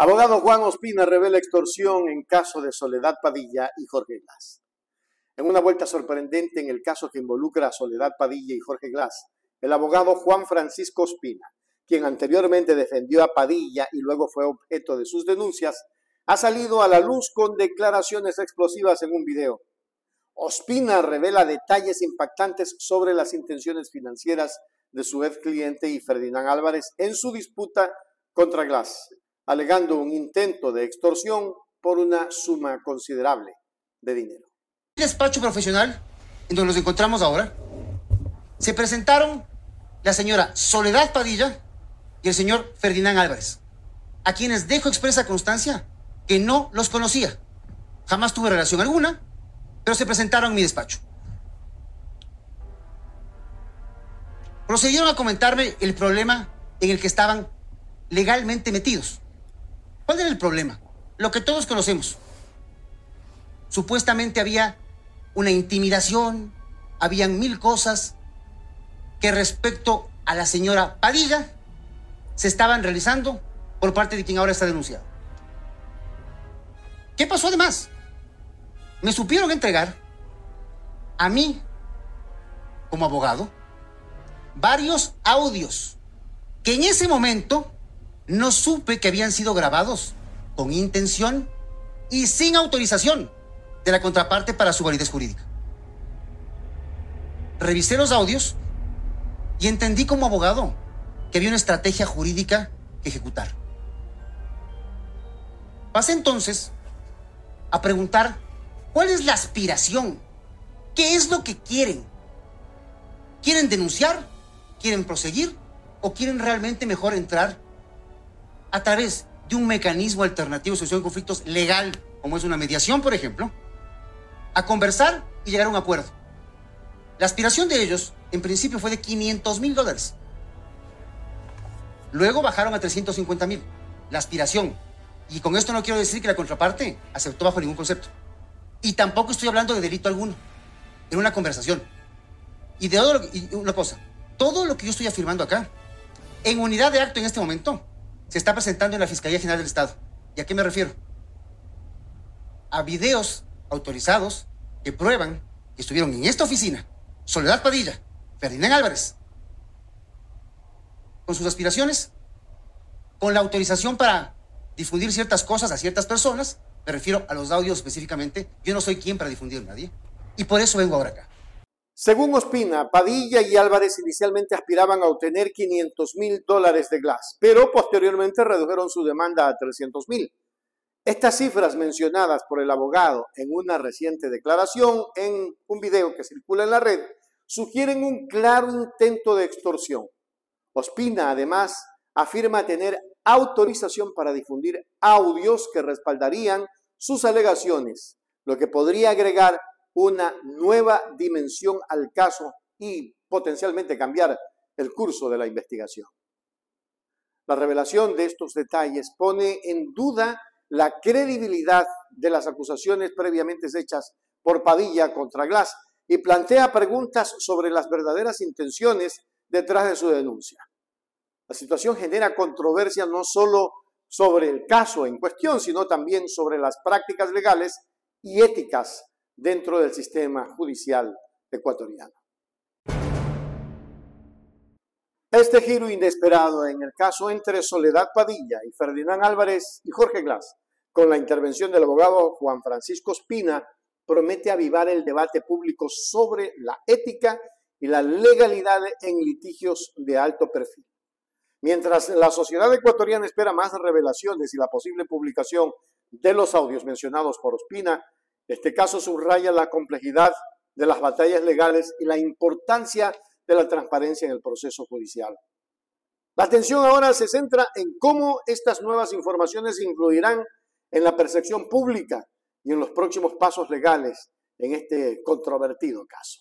Abogado Juan Ospina revela extorsión en caso de Soledad Padilla y Jorge Glass. En una vuelta sorprendente en el caso que involucra a Soledad Padilla y Jorge Glass, el abogado Juan Francisco Ospina, quien anteriormente defendió a Padilla y luego fue objeto de sus denuncias, ha salido a la luz con declaraciones explosivas en un video. Ospina revela detalles impactantes sobre las intenciones financieras de su ex cliente y Ferdinand Álvarez en su disputa contra Glass alegando un intento de extorsión por una suma considerable de dinero. El despacho profesional, en donde nos encontramos ahora, se presentaron la señora Soledad Padilla y el señor Ferdinand Álvarez, a quienes dejo expresa constancia que no los conocía. Jamás tuve relación alguna, pero se presentaron en mi despacho. Procedieron a comentarme el problema en el que estaban legalmente metidos. ¿Cuál era el problema? Lo que todos conocemos. Supuestamente había una intimidación, habían mil cosas que respecto a la señora Padilla se estaban realizando por parte de quien ahora está denunciado. ¿Qué pasó además? Me supieron entregar a mí, como abogado, varios audios que en ese momento no supe que habían sido grabados con intención y sin autorización de la contraparte para su validez jurídica. Revisé los audios y entendí como abogado que había una estrategia jurídica que ejecutar. Pasé entonces a preguntar cuál es la aspiración, qué es lo que quieren. ¿Quieren denunciar? ¿Quieren proseguir? ¿O quieren realmente mejor entrar a través de un mecanismo alternativo de solución de conflictos legal, como es una mediación, por ejemplo, a conversar y llegar a un acuerdo. La aspiración de ellos, en principio, fue de 500 mil dólares. Luego bajaron a 350 mil. La aspiración. Y con esto no quiero decir que la contraparte aceptó bajo ningún concepto. Y tampoco estoy hablando de delito alguno. En una conversación. Y de todo y una cosa. Todo lo que yo estoy afirmando acá, en unidad de acto en este momento, se está presentando en la Fiscalía General del Estado. ¿Y a qué me refiero? A videos autorizados que prueban que estuvieron en esta oficina Soledad Padilla, Ferdinand Álvarez, con sus aspiraciones, con la autorización para difundir ciertas cosas a ciertas personas, me refiero a los audios específicamente, yo no soy quien para difundir nadie, y por eso vengo ahora acá. Según Ospina, Padilla y Álvarez inicialmente aspiraban a obtener 500 mil dólares de Glass, pero posteriormente redujeron su demanda a 300 mil. Estas cifras mencionadas por el abogado en una reciente declaración en un video que circula en la red sugieren un claro intento de extorsión. Ospina además afirma tener autorización para difundir audios que respaldarían sus alegaciones, lo que podría agregar una nueva dimensión al caso y potencialmente cambiar el curso de la investigación. La revelación de estos detalles pone en duda la credibilidad de las acusaciones previamente hechas por Padilla contra Glass y plantea preguntas sobre las verdaderas intenciones detrás de su denuncia. La situación genera controversia no solo sobre el caso en cuestión, sino también sobre las prácticas legales y éticas dentro del sistema judicial ecuatoriano. Este giro inesperado en el caso entre Soledad Padilla y Ferdinand Álvarez y Jorge Glass, con la intervención del abogado Juan Francisco Espina, promete avivar el debate público sobre la ética y la legalidad en litigios de alto perfil. Mientras la sociedad ecuatoriana espera más revelaciones y la posible publicación de los audios mencionados por Ospina, este caso subraya la complejidad de las batallas legales y la importancia de la transparencia en el proceso judicial. La atención ahora se centra en cómo estas nuevas informaciones influirán en la percepción pública y en los próximos pasos legales en este controvertido caso.